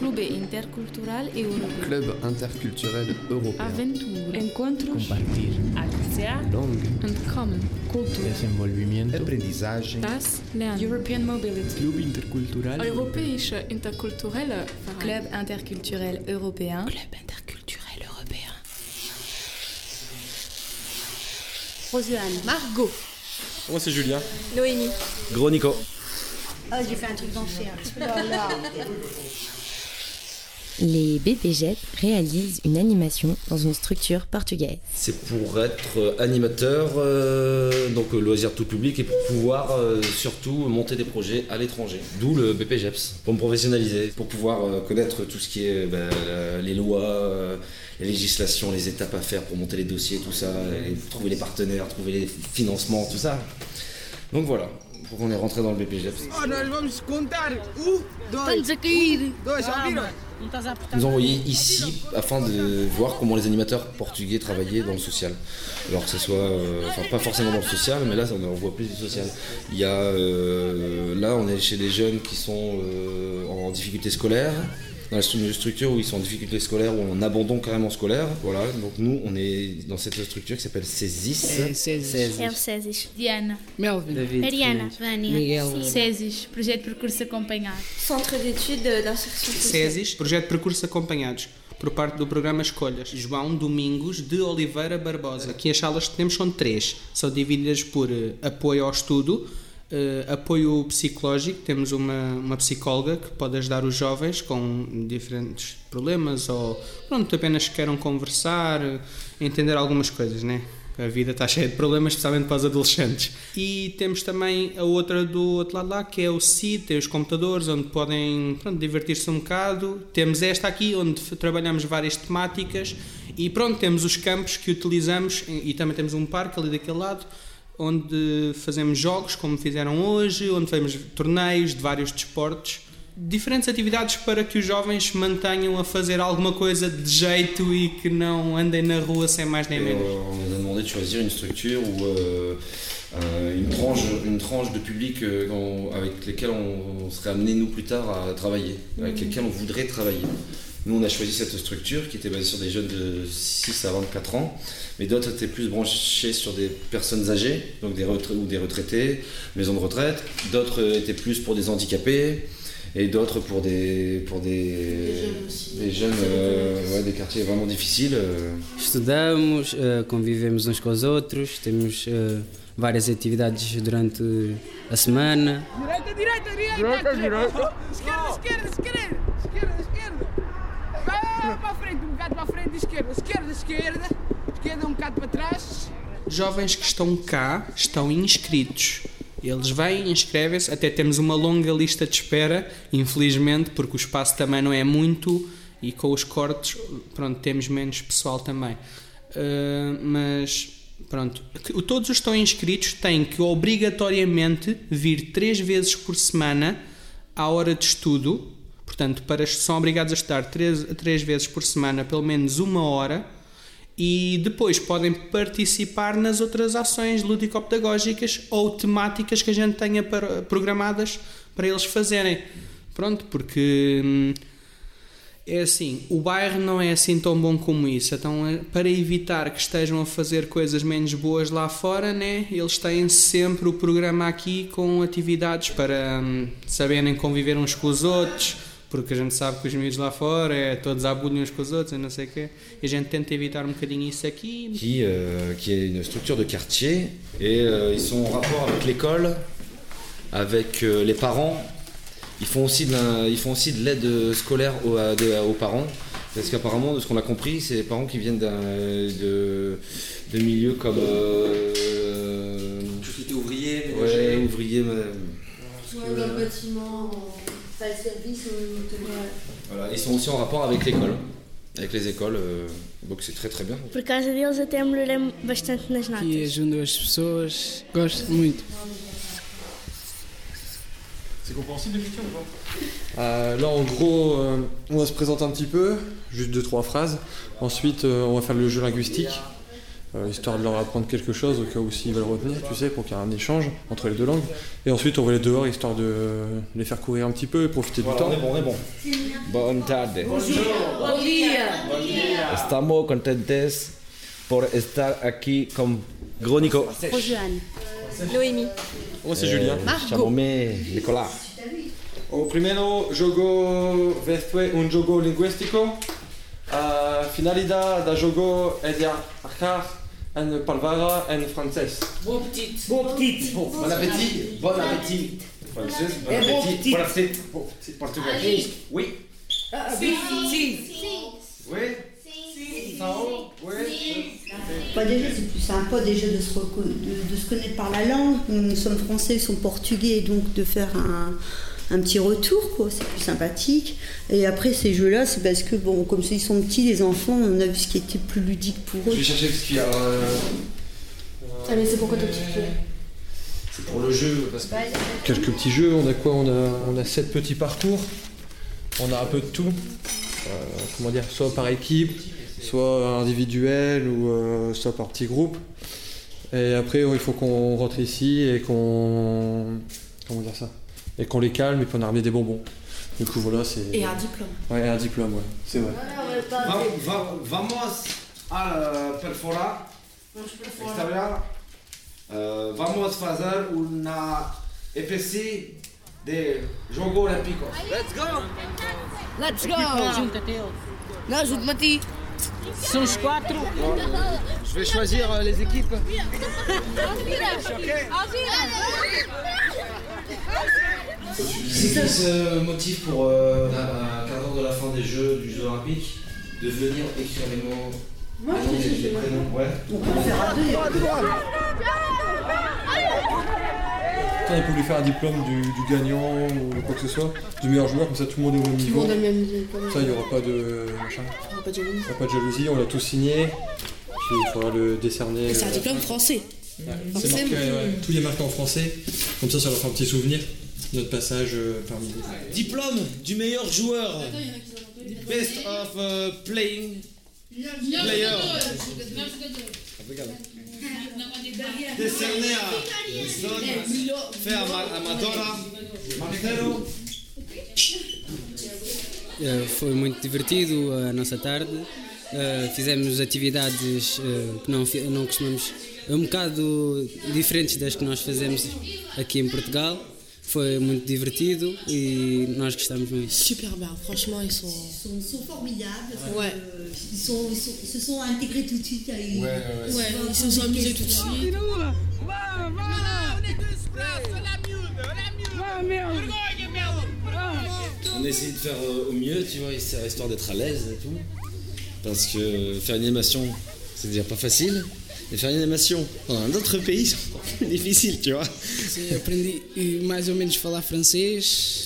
Club Intercultural Europeu. Club interculturel européen. Aventura. Encontros. compartir, Axia. Langue. Uncommon. Cultura. desenvolvimento, Aprendizagem. Das Lernen. European Mobility. Club Intercultural Europäische interkulturelle Club interculturel européen. Club Interculturel Européen. Rosiane. Margot. Moi c'est Julien? Noémie. Gros Nico. Oh, j'ai fait un truc d'enfer. Les BPGEP réalisent une animation dans une structure portugaise. C'est pour être euh, animateur, euh, donc euh, loisir tout public, et pour pouvoir euh, surtout monter des projets à l'étranger. D'où le BPGEPS, pour me professionnaliser, pour pouvoir euh, connaître tout ce qui est ben, les lois, euh, les législations, les étapes à faire pour monter les dossiers, tout ça, et trouver les partenaires, trouver les financements, tout ça. Donc voilà, pour on est rentré dans le BPGEPS. Oh, nós vamos contar. Um, dois. Estamos a cair. Dois, já viram? Não estás a apertar. nous envoyer ici afin de voir comment les animateurs portugais travaillaient dans le social. Alors que ce soit, euh, enfin pas forcément dans le social, mais là on en voit plus du social. Il y a, euh, là on est chez des jeunes qui sont euh, en difficulté scolaire, dans la stru- structure où ils sont en difficulté scolaire ou en abandon carrément scolaire. Voilà, donc nous on est dans cette structure qui s'appelle CESIS. Césis. Diana. Melvin. Mariana. Vânia. Miguel. Césis. Projeto de Percurso Acompanhado. Centre d'études d'insertion sociale. SESIS, Projeto de Percurso Acompanhados, por parte do programa Escolhas. João Domingos de Oliveira Barbosa. Aqui as salas que temos são três. São divididas por eh, apoio ao estudo, eh, apoio psicológico. Temos uma, uma psicóloga que pode ajudar os jovens com diferentes problemas ou pronto, apenas queiram conversar, entender algumas coisas, né? A vida está cheia de problemas, especialmente para os adolescentes. E temos também a outra do outro lado lá, que é o CID, tem os computadores, onde podem divertir-se um bocado. Temos esta aqui, onde trabalhamos várias temáticas. E pronto, temos os campos que utilizamos, e também temos um parque ali daquele lado, onde fazemos jogos, como fizeram hoje, onde fazemos torneios de vários desportos. Diferentes atividades para que os jovens se mantenham a fazer alguma coisa de jeito e que não andem na rua sem mais nem menos. on a demandé de choisir une structure ou euh, euh, une, tranche, une tranche de public euh, avec lesquels on, on serait amené nous plus tard à travailler, avec lesquels on voudrait travailler. Nous on a choisi cette structure qui était basée sur des jeunes de 6 à 24 ans, mais d'autres étaient plus branchés sur des personnes âgées, donc des ou des retraités, maisons de retraite, d'autres étaient plus pour des handicapés. Et d'autres pour des pour des, des jeunes, euh, ouais, des quartiers vraiment difficiles. euh. Estudamos, eh, convivemos uns com os outros, temos eh, várias atividades durante a semana. Direita, direita, direita. Direita, esquerda, esquerda. Esquerda, esquerda. Vai para a frente, um bocado para a frente, esquerda. Esquerda, esquerda. Esquerda, um bocado para trás. Jovens que estão cá estão inscritos. Eles vêm, inscrevem-se, até temos uma longa lista de espera, infelizmente, porque o espaço também não é muito e com os cortes, pronto, temos menos pessoal também. Ah, mas, pronto, todos os que estão inscritos têm que obrigatoriamente vir três vezes por semana à hora de estudo, portanto, para, são obrigados a estudar três, três vezes por semana, pelo menos uma hora, e depois podem participar nas outras ações lúdico-pedagógicas ou temáticas que a gente tenha para- programadas para eles fazerem. Pronto, porque hum, é assim, o bairro não é assim tão bom como isso. Então, é- para evitar que estejam a fazer coisas menos boas lá fora, né, eles têm sempre o programa aqui com atividades para hum, saberem conviver uns com os outros, porque a gente sabe que os miúdos lá fora é todos à bulha uns com os outros e não sei o quê. E a gente tenta evitar um bocadinho isso aqui. qui, euh, qui est une structure de quartier et euh, ils sont en rapport avec l'école, avec euh, les parents. Ils font aussi de la- ils font aussi de l'aide scolaire aux, à- de- aux parents. Parce qu'apparemment, de ce qu'on a compris, c'est des parents qui viennent de, de milieux comme. Euh, Société ouvrière, ouais, ménager. ouvriers. mais- Ouais, dans le bâtiment, pas le service, on Voilà, ils sont aussi en rapport avec l'école, avec les écoles. euh, donc c'est très très bien. Por causa deles até melhorei bastante nas notas. Que ajuda as pessoas. Gosto muito. C'est compréhensible l'écriture ou pas? Euh, là, en gros, euh, on va se présenter un petit peu, juste deux trois phrases. Ensuite, euh, on va faire le jeu linguistique. Euh, histoire de leur apprendre quelque chose au cas où s'ils veulent retenir, tu sais, pour qu'il y ait un échange entre les deux langues. Et ensuite, on va les dehors histoire de les faire courir un petit peu et profiter Voilà, du temps. on est bon, on est bon. Bonne tarde. Bom dia. Estamos contentes por estar aquí con Gros Nico. Rojoane. Noémie. Moi, c'est Julien. Chamomé, Nicolas. O primeiro jogo ser um jogo linguístico. A finalidade do jogo é de achar uma palavra em francês. Bon petit. Bon petit. Bon appétit. Bon appétit. Français, bon appétit. Bon petit. Portugais. Oui. Si. Si. Oui. Bah déjà, c'est plus sympa déjà de se, de, de se connaître par la langue. Nous sommes français, ils sont portugais, donc de faire un, un petit retour, quoi. C'est plus sympathique. Et après, ces jeux-là, c'est parce que, bon, comme ils sont petits, les enfants, on a vu ce qui était plus ludique pour eux. Je vais chercher ce qu'il y a. euh, Ah, mais c'est pourquoi ton petit pied C'est pour le jeu, parce que. quelques petits jeux. On a quoi on a, on a sept petits parcours. On a un peu de tout. Euh, comment dire? Soit par équipe, soit individuel ou euh, soit par petits groupes. Et après, il faut qu'on rentre ici et qu'on. Comment dire ça? Et qu'on les calme et qu'on a ramené des bonbons. Du coup, voilà, c'est. Et un diplôme. Ouais, un diplôme, ouais. C'est vrai. Va- va- Vamos al perfora exterior. Uh, vamos fazer uma EPC de Jogos Olímpicos. Let's go! Let's go! Não, ajude-me a ti. São os quatro. Je vais choisir euh, les équipes. C'est qui ce motif pour, euh, à 15 ans de la fin des Jeux du Jeux Olympiques, de venir écrire les mots Moi, les noms je des pas. prénoms Ouais. On peut le faire à deux. Putain, il peut lui faire un diplôme du, du gagnant ou quoi que ce soit, du meilleur joueur, comme ça tout le monde est au même Tout le niveau. monde a le même niveau. Ça, il n'y aura pas de machin. On va pas de jalousie. Il n'y a pas de jalousie, on l'a tous signé. Puis il faudra le décerner. C'est un euh, diplôme français. Ouais, c'est marqué, ouais, tout est marqué en français. Comme ça, ça leur fait un petit souvenir. Notre passage euh, parmi les. Diplôme du meilleur joueur. Best of uh, playing player. Décerné à Wilson, fait à Ma- à Madonna, Marcelo. Eh, Foi muito divertido a nossa tarde. Eh, Fizemos atividades eh, que não, não costumamos, um bocado diferentes das que nós fazemos aqui em Portugal. Foi muito divertido e nós gostamos muito. Super bien, franchement, ils sont. Ils sont, sont formidables. Ouais. euh, Ils, sont, ils, sont- ils se sont intégrés tout de suite à une. Ouais, ils se sont amusés tout de suite. On a essayé de faire euh, au mieux, tu vois, histoire d'être à l'aise et tout. Parce que faire une animation, c'est déjà pas facile. Et faire une animation dans un autre pays, c'est encore plus difficile, tu vois. Sim, aprendi eh, mais ou menos falar francês,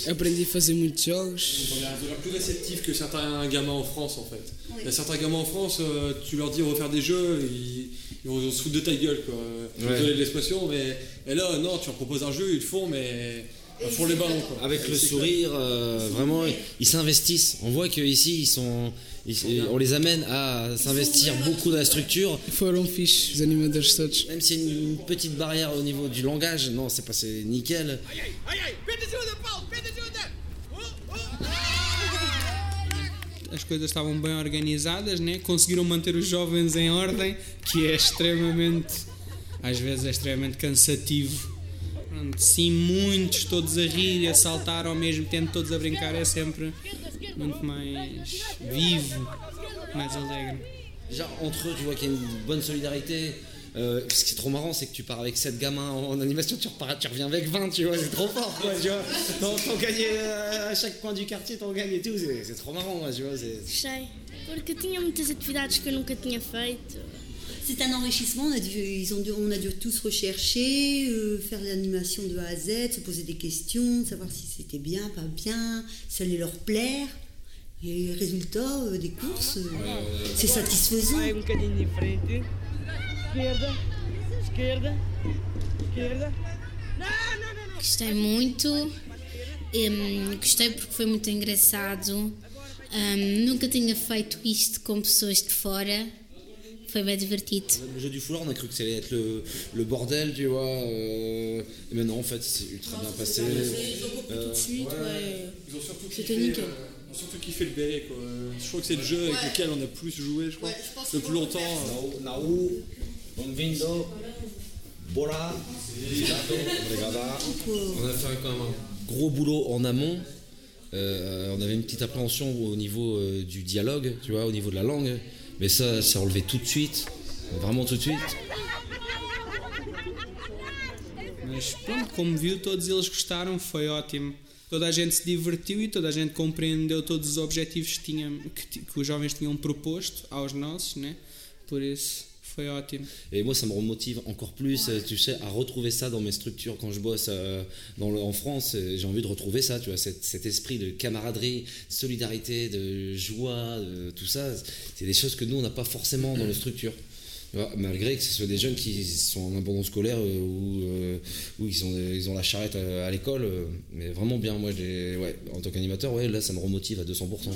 aprendi a fazer muitos jogos. On l'air plus réceptif que certains gamins en France en fait. Il y a certains gamins en France, euh, tu leur dis on va faire des jeux, ils, ils vont se foutre de ta gueule quoi. Je suis Ouais. désolé de l'expression, mais et là non, tu leur proposes un jeu, ils le font, mais ils font les ballons quoi. Avec le sourire, euh, vraiment, ils s'investissent. On voit qu'ici, ils sont, ils- on les amène à s'investir beaucoup dans la structure. Foram fixe, os animadores todos. Même s'il y a une, une petite barrière au niveau du langage, non, c'est pas, c'est nickel. As coisas estavam bem organizadas, né? conseguiram manter os jovens em ordem, que é extremamente, às vezes é extremamente cansativo. Pronto, sim, muitos todos a rir e a saltar ao mesmo tempo, todos a brincar, é sempre muito mais vivo, mais alegre. Déjà, entre eux, tu vois qu'il y a une bonne solidarité. Euh, ce qui est trop marrant, c'est que tu pars avec 7 gamins en, en animation, tu, repars, tu reviens avec 20, tu vois, c'est trop fort, quoi, tu vois. T'en gagnes euh, à chaque coin du quartier, t'en gagnes et tout, c'est trop marrant, moi, tu vois. Gostei, porque tinha muitas atividades que eu nunca tinha feito. C'est un enrichissement, on a dû, ils ont dû- on a dû tous rechercher, euh, faire l'animation de A à Z, se poser des questions, savoir si c'était bien, pas bien, si ça allait leur plaire. Et résultat euh, des courses, euh, c'est satisfaisant. Vai um bocadinho em frente. Esquerda, esquerda, esquerda. Gostei muito. Hum, gostei porque foi muito engraçado. Hum, nunca tinha feito isto com pessoas de fora. Foi bem divertido. Le jeu du foulard, on a cru que ça allait être le, le bordel, tu vois. euh, mais non, en fait, c'est ultra bien passé. Euh, tout de suite, ouais. Ils ont surtout C'était kiffé, nickel. euh, ils ont surtout kiffé le béret quoi. Euh, Je crois que c'est le jeu avec lequel on a plus joué, je crois. le plus longtemps. euh. Naou, Bonvindo, Bola. On a fait quand même un gros boulot en amont. Euh, on avait une petite appréhension au niveau euh, du dialogue, tu vois, au niveau de la langue. Mais ça, c'est relevé tout de suite, vraiment tout de suite. Mas pronto, como viu, todos eles gostaram, foi ótimo. Toda a gente se divertiu e toda a gente compreendeu todos os objetivos que, tinham, que, que os jovens tinham proposto aos nossos, né? Por isso. Et moi, ça me remotive encore plus, euh, tu sais, à retrouver ça dans mes structures quand je bosse euh, dans le- en France. J'ai envie de retrouver ça, tu vois, cet, cet esprit de camaraderie, de solidarité, de joie, de tout ça. C'est des choses que nous, on n'a pas forcément dans nos structures. Vois, malgré que ce soit des jeunes qui sont en abandon scolaire euh, ou, euh, ou ils, ont, ils ont la charrette à, à l'école, euh, mais vraiment bien. Moi, ouais, en tant qu'animateur, ouais, là, ça me remotive à 200%. tu vois.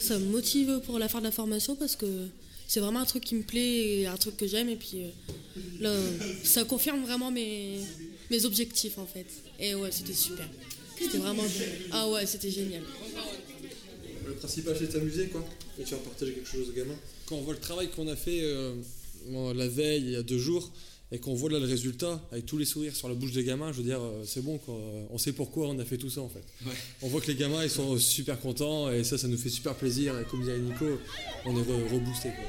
Ça me motive pour la fin de la formation parce que c'est vraiment un truc qui me plaît et un truc que j'aime. Et puis euh, là, ça confirme vraiment mes, mes objectifs en fait. Et ouais, c'était super. C'était vraiment. Ah ouais, c'était génial. Le principal, c'est de s'amuser, quoi. Et tu vas partager quelque chose aux gamins. Quand on voit le travail qu'on a fait euh, la veille, il y a deux jours, et qu'on voit là le résultat, avec tous les sourires sur la bouche des gamins, je veux dire, euh, c'est bon, quoi. On sait pourquoi on a fait tout ça, en fait. On voit que les gamins, ils sont super contents, et ça, ça nous fait super plaisir. Et comme disait Nico, on est re- reboosté, quoi.